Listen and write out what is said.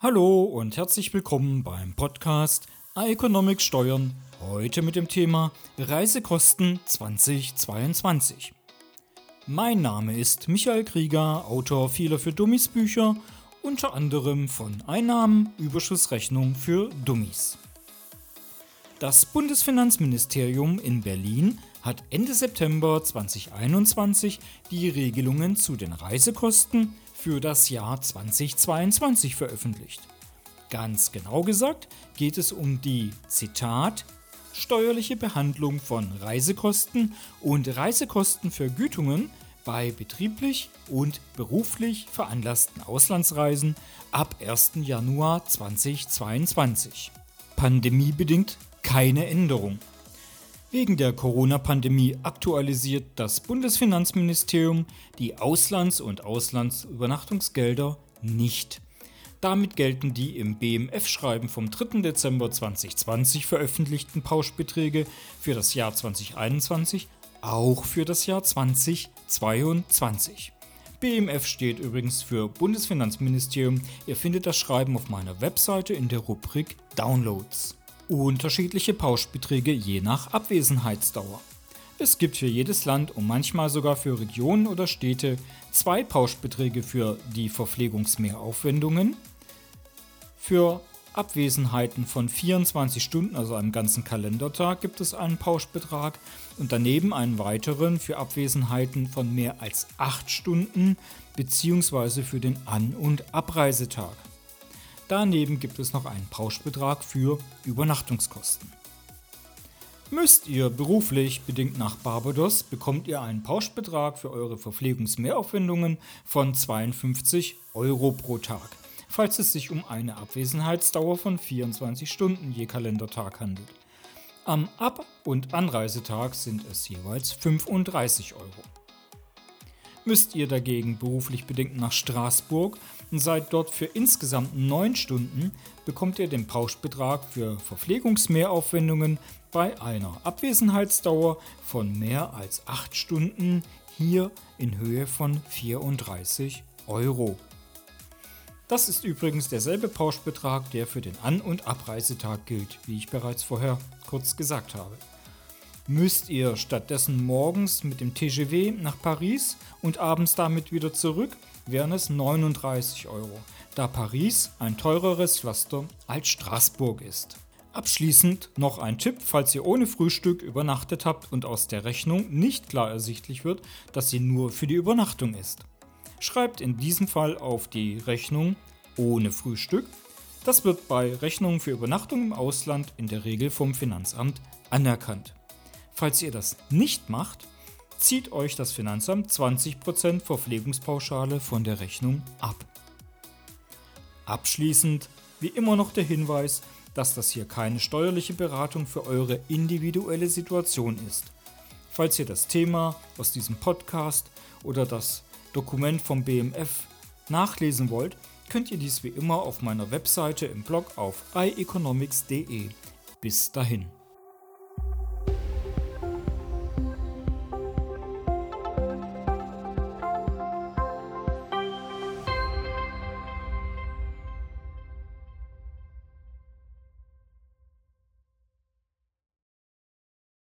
Hallo und herzlich willkommen beim Podcast Economics Steuern. Heute mit dem Thema Reisekosten 2022. Mein Name ist Michael Krieger, Autor vieler für Dummies Bücher, unter anderem von Einnahmen, Überschussrechnung für Dummies. Das Bundesfinanzministerium in Berlin hat Ende September 2021 die Regelungen zu den Reisekosten für das Jahr 2022 veröffentlicht. Ganz genau gesagt geht es um die Zitat steuerliche Behandlung von Reisekosten und Reisekostenvergütungen bei betrieblich und beruflich veranlassten Auslandsreisen ab 1. Januar 2022. Pandemiebedingt keine Änderung. Wegen der Corona-Pandemie aktualisiert das Bundesfinanzministerium die Auslands- und Auslandsübernachtungsgelder nicht. Damit gelten die im BMF-Schreiben vom 3. Dezember 2020 veröffentlichten Pauschbeträge für das Jahr 2021 auch für das Jahr 2022. BMF steht übrigens für Bundesfinanzministerium. Ihr findet das Schreiben auf meiner Webseite in der Rubrik Downloads unterschiedliche Pauschbeträge je nach Abwesenheitsdauer. Es gibt für jedes Land und manchmal sogar für Regionen oder Städte zwei Pauschbeträge für die Verpflegungsmehraufwendungen, für Abwesenheiten von 24 Stunden, also einem ganzen Kalendertag, gibt es einen Pauschbetrag und daneben einen weiteren für Abwesenheiten von mehr als 8 Stunden bzw. für den An- und Abreisetag. Daneben gibt es noch einen Pauschbetrag für Übernachtungskosten. Müsst ihr beruflich bedingt nach Barbados, bekommt ihr einen Pauschbetrag für eure Verpflegungsmehraufwendungen von 52 Euro pro Tag, falls es sich um eine Abwesenheitsdauer von 24 Stunden je Kalendertag handelt. Am Ab- und Anreisetag sind es jeweils 35 Euro. Müsst ihr dagegen beruflich bedingt nach Straßburg und seid dort für insgesamt 9 Stunden, bekommt ihr den Pauschbetrag für Verpflegungsmehraufwendungen bei einer Abwesenheitsdauer von mehr als 8 Stunden hier in Höhe von 34 Euro. Das ist übrigens derselbe Pauschbetrag, der für den An- und Abreisetag gilt, wie ich bereits vorher kurz gesagt habe müsst ihr stattdessen morgens mit dem TGV nach Paris und abends damit wieder zurück, wären es 39 Euro, da Paris ein teureres Pflaster als Straßburg ist. Abschließend noch ein Tipp, falls ihr ohne Frühstück übernachtet habt und aus der Rechnung nicht klar ersichtlich wird, dass sie nur für die Übernachtung ist. Schreibt in diesem Fall auf die Rechnung ohne Frühstück. Das wird bei Rechnungen für Übernachtung im Ausland in der Regel vom Finanzamt anerkannt. Falls ihr das nicht macht, zieht euch das Finanzamt 20% Verpflegungspauschale von der Rechnung ab. Abschließend wie immer noch der Hinweis, dass das hier keine steuerliche Beratung für eure individuelle Situation ist. Falls ihr das Thema aus diesem Podcast oder das Dokument vom BMF nachlesen wollt, könnt ihr dies wie immer auf meiner Webseite im Blog auf ieconomics.de. Bis dahin.